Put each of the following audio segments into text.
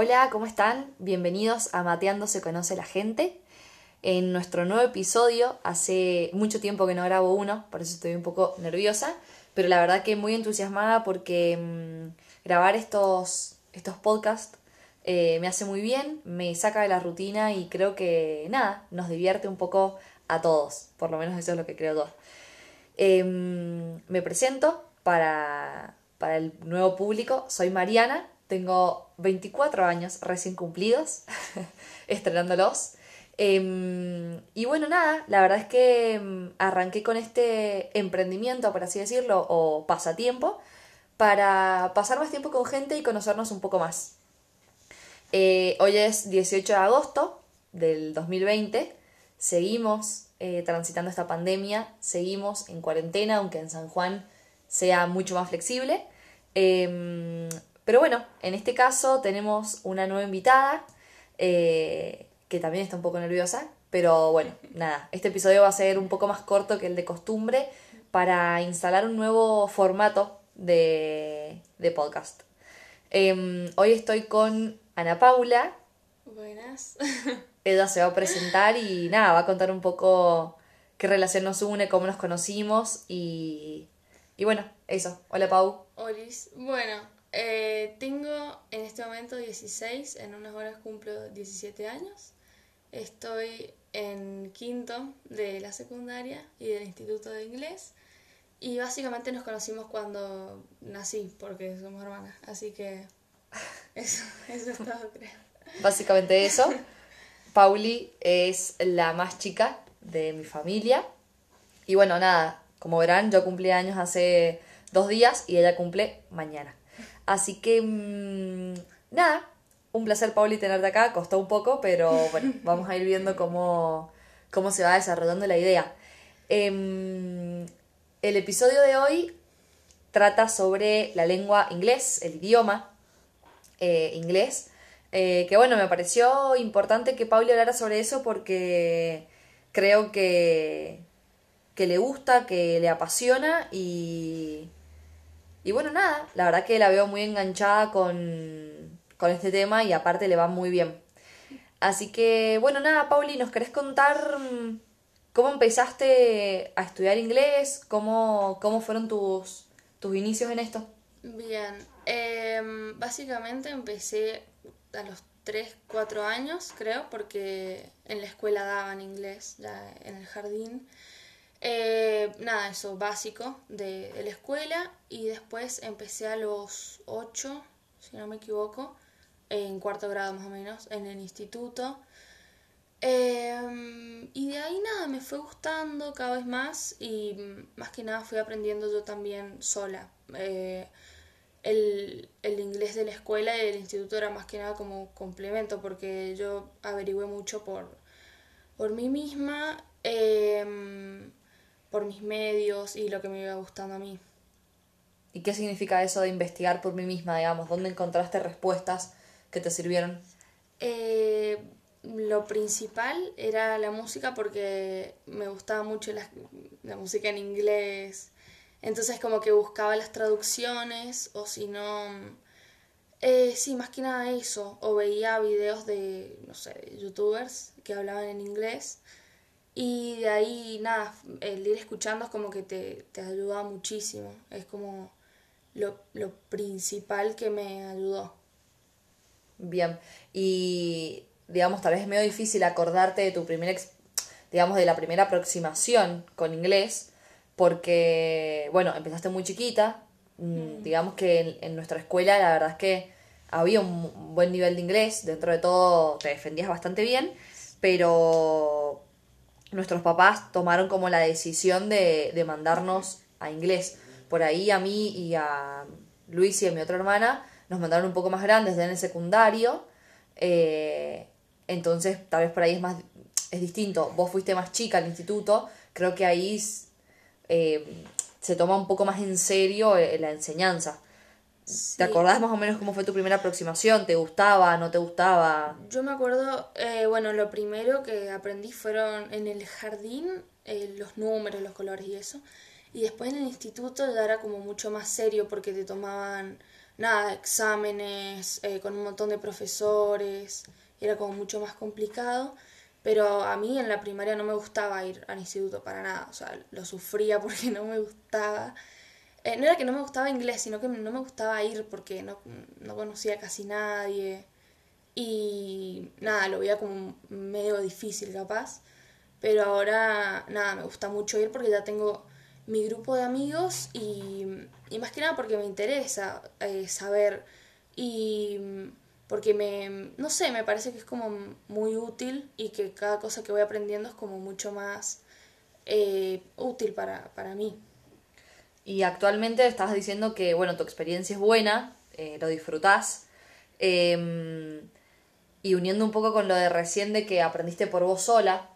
Hola, ¿cómo están? Bienvenidos a Mateando se conoce la gente. En nuestro nuevo episodio, hace mucho tiempo que no grabo uno, por eso estoy un poco nerviosa, pero la verdad que muy entusiasmada porque mm, grabar estos, estos podcasts eh, me hace muy bien, me saca de la rutina y creo que nada, nos divierte un poco a todos, por lo menos eso es lo que creo yo. Em, me presento para, para el nuevo público, soy Mariana, tengo 24 años recién cumplidos, estrenándolos. Em, y bueno, nada, la verdad es que em, arranqué con este emprendimiento, por así decirlo, o pasatiempo, para pasar más tiempo con gente y conocernos un poco más. Eh, hoy es 18 de agosto del 2020, seguimos eh, transitando esta pandemia, seguimos en cuarentena, aunque en San Juan sea mucho más flexible. Em, pero bueno, en este caso tenemos una nueva invitada eh, que también está un poco nerviosa. Pero bueno, nada, este episodio va a ser un poco más corto que el de costumbre para instalar un nuevo formato de, podcast. Em, hoy estoy con Ana Paula. Buenas. Ella se va a presentar y nada, va a contar un poco qué relación nos une, cómo nos conocimos y, y bueno, eso. Hola Pau. Olis. Bueno, eh, tengo en este momento 16, en unas horas cumplo 17 años. Estoy en quinto de la secundaria y del instituto de inglés. Y básicamente nos conocimos cuando nací, porque somos hermanas. Así que eso, eso es todo, creo. Básicamente eso. Pauli es la más chica de mi familia. Y bueno, nada, como verán, yo cumplí años hace dos días y ella cumple mañana. Así que, mmm, nada, un placer, Pauli, tenerte acá. Costó un poco, pero bueno, vamos a ir viendo cómo, cómo se va desarrollando la idea. Eh, el episodio de hoy trata sobre la lengua inglés, el idioma eh, inglés. Eh, que bueno, me pareció importante que Pauli hablara sobre eso porque creo que, que le gusta, que le apasiona y, y bueno, nada, la verdad que la veo muy enganchada con, con este tema y aparte le va muy bien. Así que, bueno, nada, Pauli, ¿nos querés contar mm, cómo empezaste a estudiar inglés? ¿Cómo, cómo fueron tus, tus inicios en esto? Bien, em, básicamente empecé a los 3, 4 años, creo, porque en la escuela daban inglés, ya en el jardín. Eh, nada, eso básico de, la escuela y después empecé a los 8, si no me equivoco, en cuarto grado más o menos, en el instituto. Em, y de ahí nada, me fue gustando cada vez más y más que nada fui aprendiendo yo también sola. Eh, el, el, inglés de la escuela y del instituto era más que nada como complemento porque yo averigüé mucho por, por mí misma. Eh, por mis medios y lo que me iba gustando a mí. ¿Y qué significa eso de investigar por mí misma, digamos? ¿Dónde encontraste respuestas que te sirvieron? Eh, lo principal era la música porque me gustaba mucho la, la, música en inglés. Entonces como que buscaba las traducciones o si no... Eh, sí, más que nada eso. O veía videos de, no sé, youtubers que hablaban en inglés y de ahí, nada, el ir escuchando es como que te, te ayuda muchísimo. Es como lo, lo principal que me ayudó. Bien. Y, digamos, tal vez es medio difícil acordarte de tu primer, digamos, de la primera aproximación con inglés, porque, bueno, empezaste muy chiquita. Mm. Digamos que en, en nuestra escuela la verdad es que había un buen nivel de inglés, dentro de todo te defendías bastante bien, pero nuestros papás tomaron como la decisión de, de mandarnos a inglés. Por ahí a mí y a Luis y a mi otra hermana nos mandaron un poco más grandes en el secundario. Eh, entonces, tal vez por ahí es más es distinto. Vos fuiste más chica al instituto, creo que ahí eh, se toma un poco más en serio eh, la enseñanza. ¿Te acordás más o menos cómo fue tu primera aproximación? ¿Te gustaba? ¿No te gustaba? Yo me acuerdo, eh, bueno, lo primero que aprendí fueron en el jardín, eh, los números, los colores y eso. Y después en el instituto ya era como mucho más serio porque te tomaban nada, exámenes, eh, con un montón de profesores, era como mucho más complicado. Pero a mí en la primaria no me gustaba ir al instituto para nada, o sea, lo sufría porque no me gustaba. Eh, no era que no me gustaba inglés, sino que no me gustaba ir porque no, no conocía casi nadie. Y nada, lo veía como medio difícil capaz. Pero ahora, nada, me gusta mucho ir porque ya tengo mi grupo de amigos y, y más que nada porque me interesa eh, saber y porque me, no sé, me parece que es como muy útil y que cada cosa que voy aprendiendo es como mucho más eh, útil para, para mí. Y actualmente estás diciendo que, bueno, tu experiencia es buena, eh, lo disfrutás. Em, y uniendo un poco con lo de recién de que aprendiste por vos sola,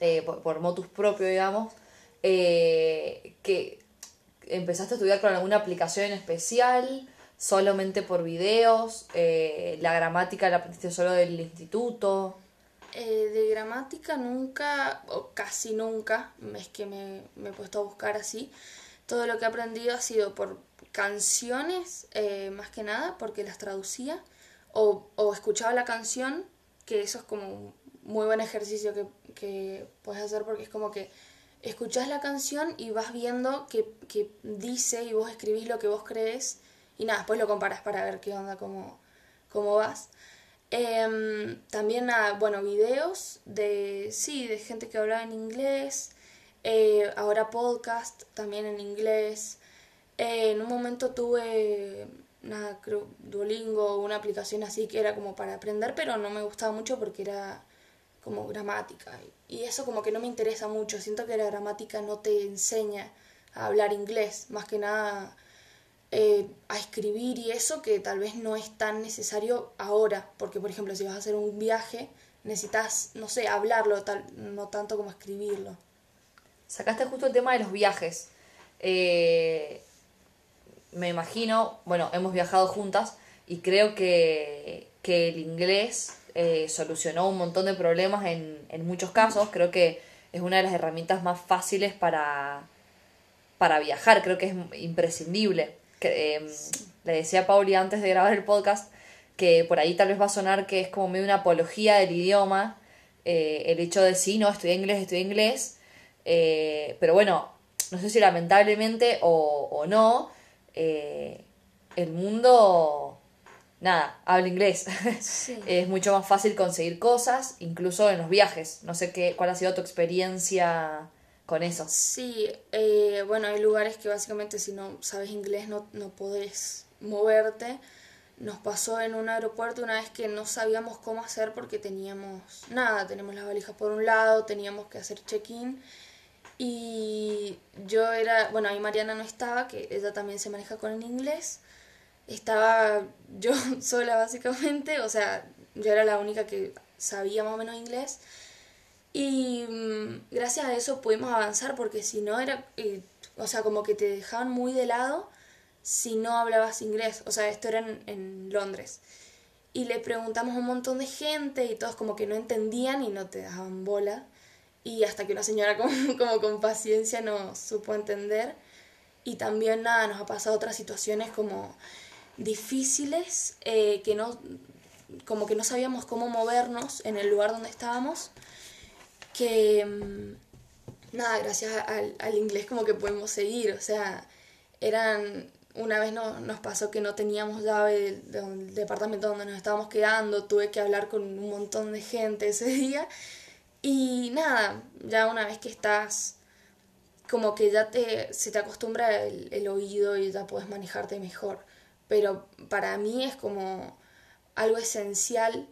eh, por, motus propio, digamos, que empezaste a estudiar con alguna aplicación en especial, solamente por videos, eh, la gramática la aprendiste solo del instituto. Eh, de gramática nunca, o casi nunca, es que me, me, he puesto a buscar así. Todo lo que he aprendido ha sido por canciones, eh, más que nada, porque las traducía, o, o, escuchaba la canción, que eso es como un muy buen ejercicio que, que puedes hacer porque es como que escuchas la canción y vas viendo que, que dice y vos escribís lo que vos crees y nada, después lo comparas para ver qué onda, cómo, cómo vas. Em, también, nada, bueno, videos de, sí, de gente que hablaba en inglés. Eh, ahora podcast también en inglés. Eh, en un momento tuve, nada, creo, Duolingo, una aplicación así que era como para aprender, pero no me gustaba mucho porque era como gramática. Y eso como que no me interesa mucho. Siento que la gramática no te enseña a hablar inglés. Más que nada eh, a escribir y eso que tal vez no es tan necesario ahora, porque por ejemplo si vas a hacer un viaje necesitas, no sé, hablarlo, tal, no tanto como escribirlo. Sacaste justo el tema de los viajes. Eh, me imagino, bueno, hemos viajado juntas y creo que, que el inglés eh, solucionó un montón de problemas en, en muchos casos. Creo que es una de las herramientas más fáciles para, para viajar, creo que es imprescindible em, le decía a Pauli antes de grabar el podcast que por ahí tal vez va a sonar que es como medio una apología del idioma, eh, el hecho de sí, no, estudié inglés, estudié inglés, eh, pero bueno, no sé si lamentablemente o, o no, eh, el mundo, nada, habla inglés. es mucho más fácil conseguir cosas, incluso en los viajes. No sé qué, cuál ha sido tu experiencia con eso. Sí, eh, bueno, hay lugares que básicamente si no sabes inglés no, no podés moverte. Nos pasó en un aeropuerto una vez que no sabíamos cómo hacer porque teníamos nada, tenemos las valijas por un lado, teníamos que hacer check-in y yo era, bueno, ahí Mariana no estaba, que ella también se maneja con el inglés. Estaba yo sola básicamente, o sea, yo era la única que sabía más o menos inglés y mm, gracias a eso pudimos avanzar porque si no era, eh, o sea, como que te dejaban muy de lado si no hablabas inglés. O sea, esto era en, Londres. Y le preguntamos a un montón de gente y todos como que no entendían y no te daban bola. Y hasta que una señora como, como con paciencia nos supo entender. Y también nada, nos ha pasado otras situaciones como difíciles, eh, que no, como que no sabíamos cómo movernos en el lugar donde estábamos que mm, nada, gracias al, inglés como que podemos seguir, o sea, eran, una vez no, nos pasó que no teníamos llave del, departamento donde nos estábamos quedando, tuve que hablar con un montón de gente ese día y nada, ya una vez que estás como que ya te, se te acostumbra el, oído y ya puedes manejarte mejor, pero para mí es como algo esencial,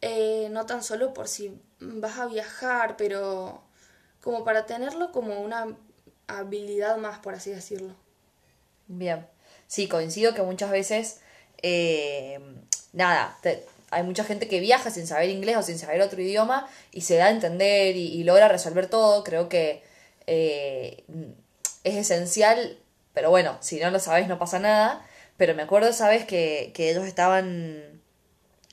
eh, no tan solo por si vas a viajar, pero como para tenerlo como una habilidad más, por así decirlo. Bien, sí, coincido que muchas veces, eh, nada, hay mucha gente que viaja sin saber inglés o sin saber otro idioma y se da a entender y, logra resolver todo, creo que eh, es esencial, pero bueno, si no lo sabes no pasa nada, pero me acuerdo sabes que, que ellos estaban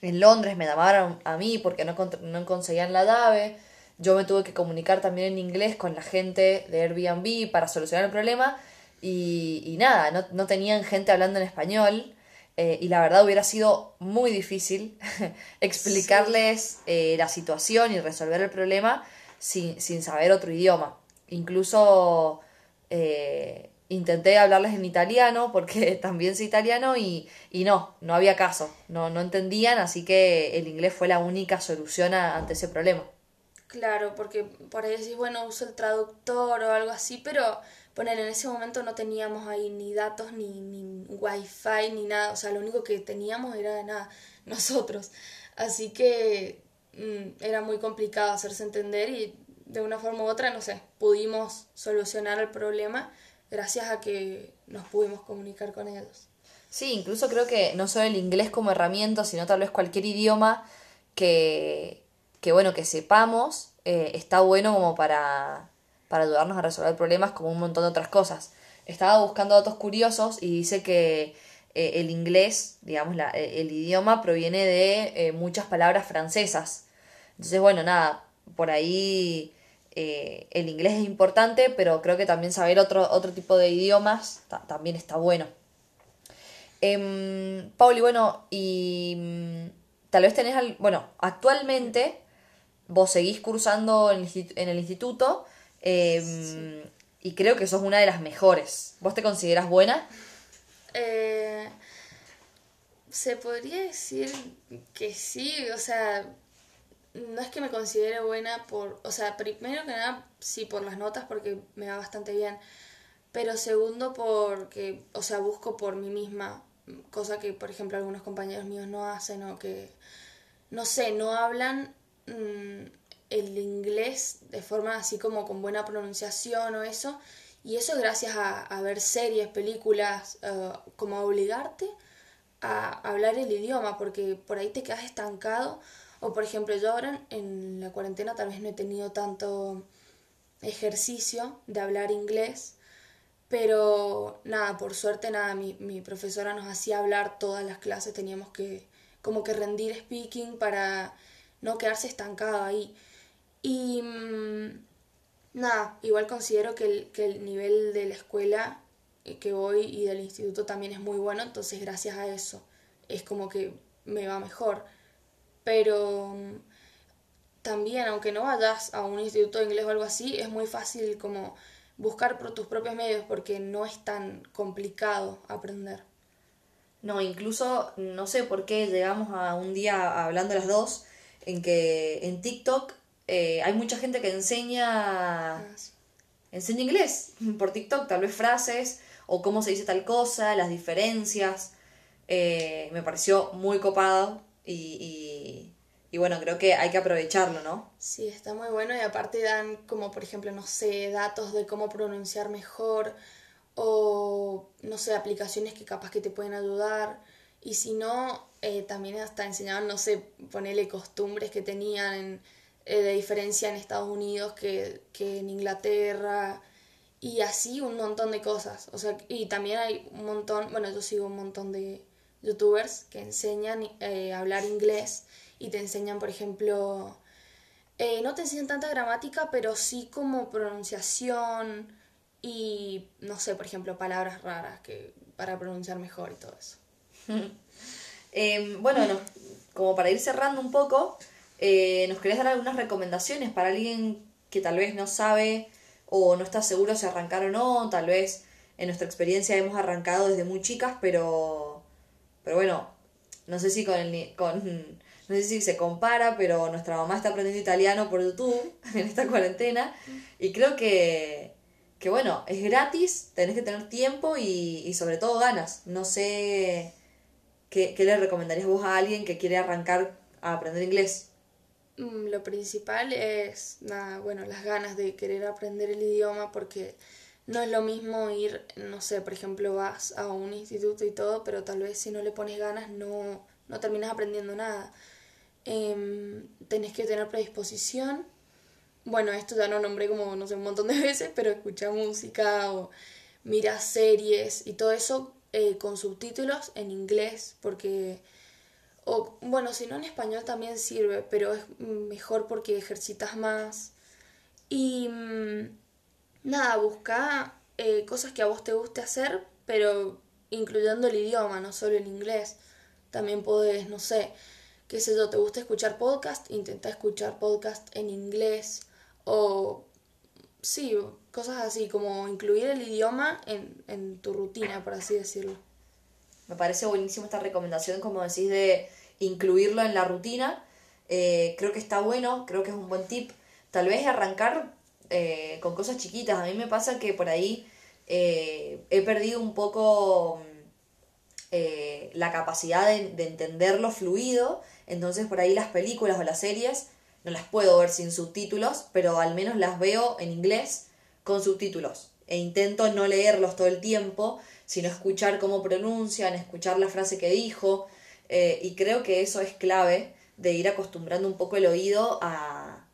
en Londres me llamaron a mí porque no, no conseguían la llave. Yo me tuve que comunicar también en inglés con la gente de Airbnb para solucionar el problema. Y, y nada, no, no, tenían gente hablando en español. Eh, y la verdad hubiera sido muy difícil explicarles eh, la situación y resolver el problema sin, sin saber otro idioma. Incluso eh, intenté hablarles en italiano porque también soy italiano y, y no, no había caso, no, no entendían, así que el inglés fue la única solución ante ese problema. Claro, porque por ahí decís, bueno, uso el traductor o algo así, pero poner en ese momento no teníamos ahí ni datos, ni, ni wifi, ni nada, o sea, lo único que teníamos era nada, nosotros. Así que mm, era muy complicado hacerse entender y de una forma u otra, no sé, pudimos solucionar el problema gracias a que nos pudimos comunicar con ellos. Sí, incluso creo que no solo el inglés como herramienta, sino tal vez cualquier idioma que, que bueno, que sepamos, eh, está bueno como para para ayudarnos a resolver problemas como un montón de otras cosas. Estaba buscando datos curiosos y dice que eh, el inglés, digamos, la, eh, el idioma proviene de eh, muchas palabras francesas. Entonces, bueno, nada, por ahí el inglés es importante, pero creo que también saber otro, otro tipo de idiomas también está bueno. Eh, Pauli, bueno, y mm, tal vez tenés, al, bueno, actualmente vos seguís cursando en el instituto Em, y creo que sos una de las mejores. ¿Vos te consideras buena? Eh, se podría decir que sí, o sea, no es que me considere buena por, o sea, primero que nada, sí, por las notas, porque me va bastante bien, pero segundo porque, o sea, busco por mí misma, cosa que, por ejemplo, algunos compañeros míos no hacen o que, no sé, no hablan mm, el inglés de forma así como con buena pronunciación o eso. Y eso gracias a, ver series, películas, eh, como a obligarte a hablar el idioma, porque por ahí te quedas estancado. O por ejemplo, yo ahora en la cuarentena tal vez no he tenido tanto ejercicio de hablar inglés, pero nada, por suerte nada, mi, mi profesora nos hacía hablar todas las clases, teníamos que como que rendir speaking para no quedarse estancado ahí. Y mm, nada, igual considero que el, que el nivel de la escuela eh, que voy y del instituto también es muy bueno, entonces gracias a eso es como que me va mejor. Pero mm, también, aunque no vayas a un instituto de inglés o algo así, es muy fácil como buscar por tus propios medios porque no es tan complicado aprender. No, incluso no sé por qué llegamos a un día hablando las dos en que en TikTok eh, hay mucha gente que enseña, enseña inglés por TikTok, tal vez frases o cómo se dice tal cosa, las diferencias. Eh, me pareció muy copado y, y, bueno, creo que hay que aprovecharlo, ¿no? Sí, está muy bueno y aparte dan como, por ejemplo, no sé, datos de cómo pronunciar mejor o, no sé, aplicaciones que capaz que te pueden ayudar. Y si no, eh, también hasta enseñaban, no sé, ponerle costumbres que tenían en eh, de diferencia en Estados Unidos que, en Inglaterra y así un montón de cosas. O sea, y también hay un montón, bueno, yo sigo un montón de youtubers que enseñan eh, a hablar inglés y te enseñan, por ejemplo, eh, no te enseñan tanta gramática, pero sí como pronunciación y, no sé, por ejemplo, palabras raras que para pronunciar mejor y todo eso. Em, bueno, como para ir cerrando un poco, eh, ¿Nos querés dar algunas recomendaciones para alguien que tal vez no sabe o no está seguro si arrancar o no? Tal vez en nuestra experiencia hemos arrancado desde muy chicas, pero, pero bueno, no sé si con con, no sé si se compara, pero nuestra mamá está aprendiendo italiano por YouTube en esta cuarentena y creo que, que bueno, es gratis, tenés que tener tiempo y, y sobre todo ganas. No sé qué, qué le recomendarías vos a alguien que quiere arrancar a aprender inglés. Mm, lo principal es, nada, bueno, las ganas de querer aprender el idioma porque no es lo mismo ir, no sé, por ejemplo, vas a un instituto y todo, pero tal vez si no le pones ganas no, no terminas aprendiendo nada. Eh, tenés que tener predisposición. Bueno, esto ya lo nombré como, no sé, un montón de veces, pero escucha música o mira series y todo eso eh, con subtítulos en inglés, porque o bueno, si no en español también sirve, pero es mejor porque ejercitas más. Y mm, nada, busca eh, cosas que a vos te guste hacer, pero incluyendo el idioma, no solo el inglés. También podés, no sé, qué sé yo, te gusta escuchar podcast, intenta escuchar podcast en inglés o sí, cosas así, como incluir el idioma en, en tu rutina, por así decirlo. Me parece buenísima esta recomendación, como decís, de incluirlo en la rutina. Eh, creo que está bueno, creo que es un buen tip. Tal vez arrancar eh, con cosas chiquitas. A mí me pasa que por ahí eh, he perdido un poco la capacidad de, de entenderlo fluido. Entonces por ahí las películas o las series no las puedo ver sin subtítulos, pero al menos las veo en inglés con subtítulos. E intento no leerlos todo el tiempo, sino escuchar cómo pronuncian, escuchar la frase que dijo. Y creo que eso es clave de ir acostumbrando un poco el oído a,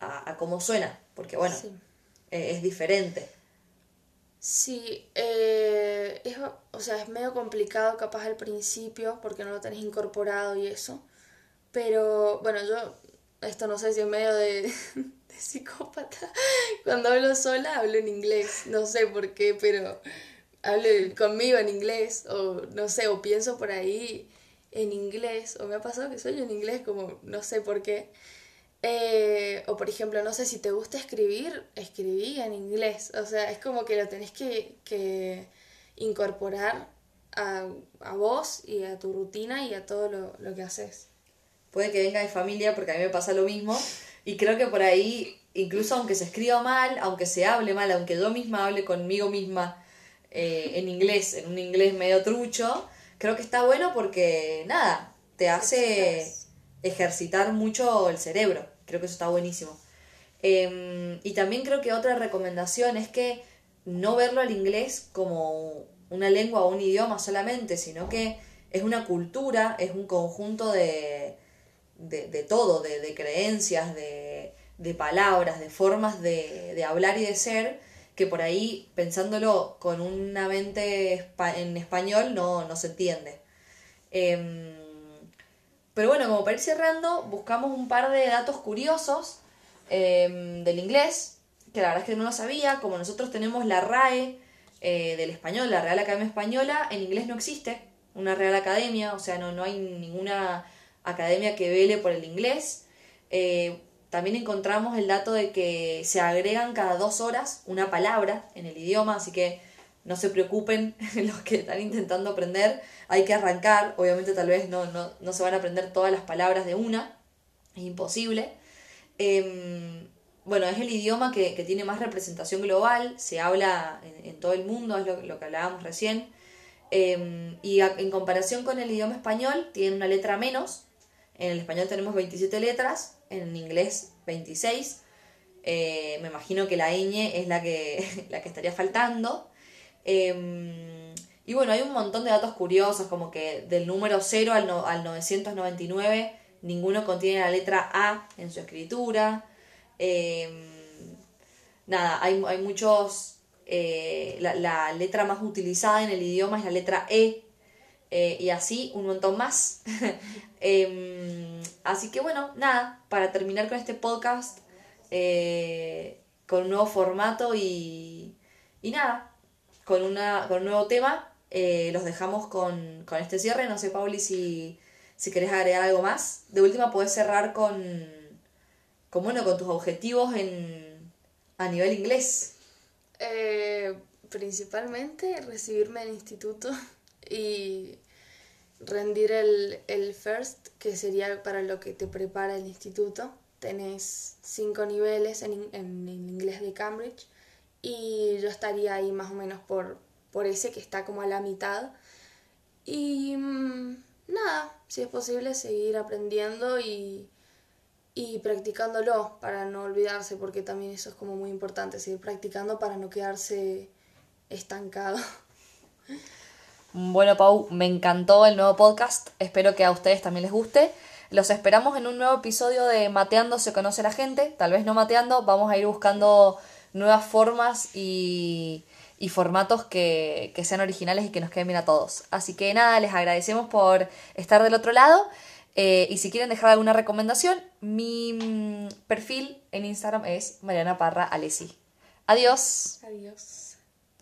a, cómo suena, porque bueno, eh, es diferente. Sí, eh, es, o sea, es medio complicado capaz al principio porque no lo tenés incorporado y eso. Pero bueno, yo, esto no sé si es medio de, de psicópata. Cuando hablo sola hablo en inglés, no sé por qué, pero hablo conmigo en inglés o no sé, o pienso por ahí en inglés, o me ha pasado que soy en inglés como no sé por qué. Eh, o por ejemplo, no sé si te gusta escribir, escribí en inglés. O sea, es como que lo tenés que, que incorporar a, a, vos y a tu rutina y a todo lo, lo que haces. Puede que venga de familia porque a mí me pasa lo mismo. Y creo que por ahí, incluso aunque se escriba mal, aunque se hable mal, aunque yo misma hable conmigo misma eh, en inglés, en un inglés medio trucho, creo que está bueno porque, nada, te hace ejercitar mucho el cerebro. Creo que eso está buenísimo. Em, y también creo que otra recomendación es que no verlo al inglés como una lengua o un idioma solamente, sino que es una cultura, es un conjunto de, de, todo, de, creencias, de, de, palabras, de formas de, hablar y de ser, que por ahí, pensándolo con una mente en español, no, no se entiende. Em, pero bueno, como para ir cerrando, buscamos un par de datos curiosos em, del inglés, que la verdad es que no lo sabía, como nosotros tenemos la RAE eh, del español, la Real Academia Española, en inglés no existe una Real Academia, o sea, no, no hay ninguna academia que vele por el inglés. Eh, también encontramos el dato de que se agregan cada dos horas una palabra en el idioma, así que no se preocupen los que están intentando aprender, hay que arrancar, obviamente tal vez no, no, no se van a aprender todas las palabras de una, es imposible. Em, bueno, es el idioma que, que, tiene más representación global, se habla en, todo el mundo, es lo, que hablábamos recién. Em, y en comparación con el idioma español, tiene una letra menos. En el español tenemos 27 letras, en inglés 26. Eh, me imagino que la ñ es la que, la que estaría faltando. Em, y bueno, hay un montón de datos curiosos, como que del número 0 al, al 999 ninguno contiene la letra A en su escritura. Em, nada, hay, hay muchos... Eh, la, letra más utilizada en el idioma es la letra E. Eh, y así un montón más. Em, así que bueno, nada, para terminar con este podcast, eh, con un nuevo formato y, y nada, con, una, con un nuevo tema. Eh, los dejamos con, con, este cierre. No sé, Pauli, si, si querés agregar algo más. De última, puedes cerrar con, con, bueno, con tus objetivos en, a nivel inglés. Principalmente recibirme en instituto y rendir el, el first, que sería para lo que te prepara el instituto. Tenés cinco niveles en, en, en inglés de Cambridge y yo estaría ahí más o menos por, por ese que está como a la mitad. Y mm, nada, si es posible seguir aprendiendo y, y practicándolo para no olvidarse, porque también eso es como muy importante, seguir practicando para no quedarse estancado. Bueno, Pau, me encantó el nuevo podcast. Espero que a ustedes también les guste. Los esperamos en un nuevo episodio de Mateando se conoce la gente. Tal vez no mateando, vamos a ir buscando nuevas formas y, formatos que, sean originales y que nos queden bien a todos. Así que nada, les agradecemos por estar del otro lado. Eh, y si quieren dejar alguna recomendación, mi mm, perfil en Instagram es Mariana Parra Alesi. Adiós. Adiós.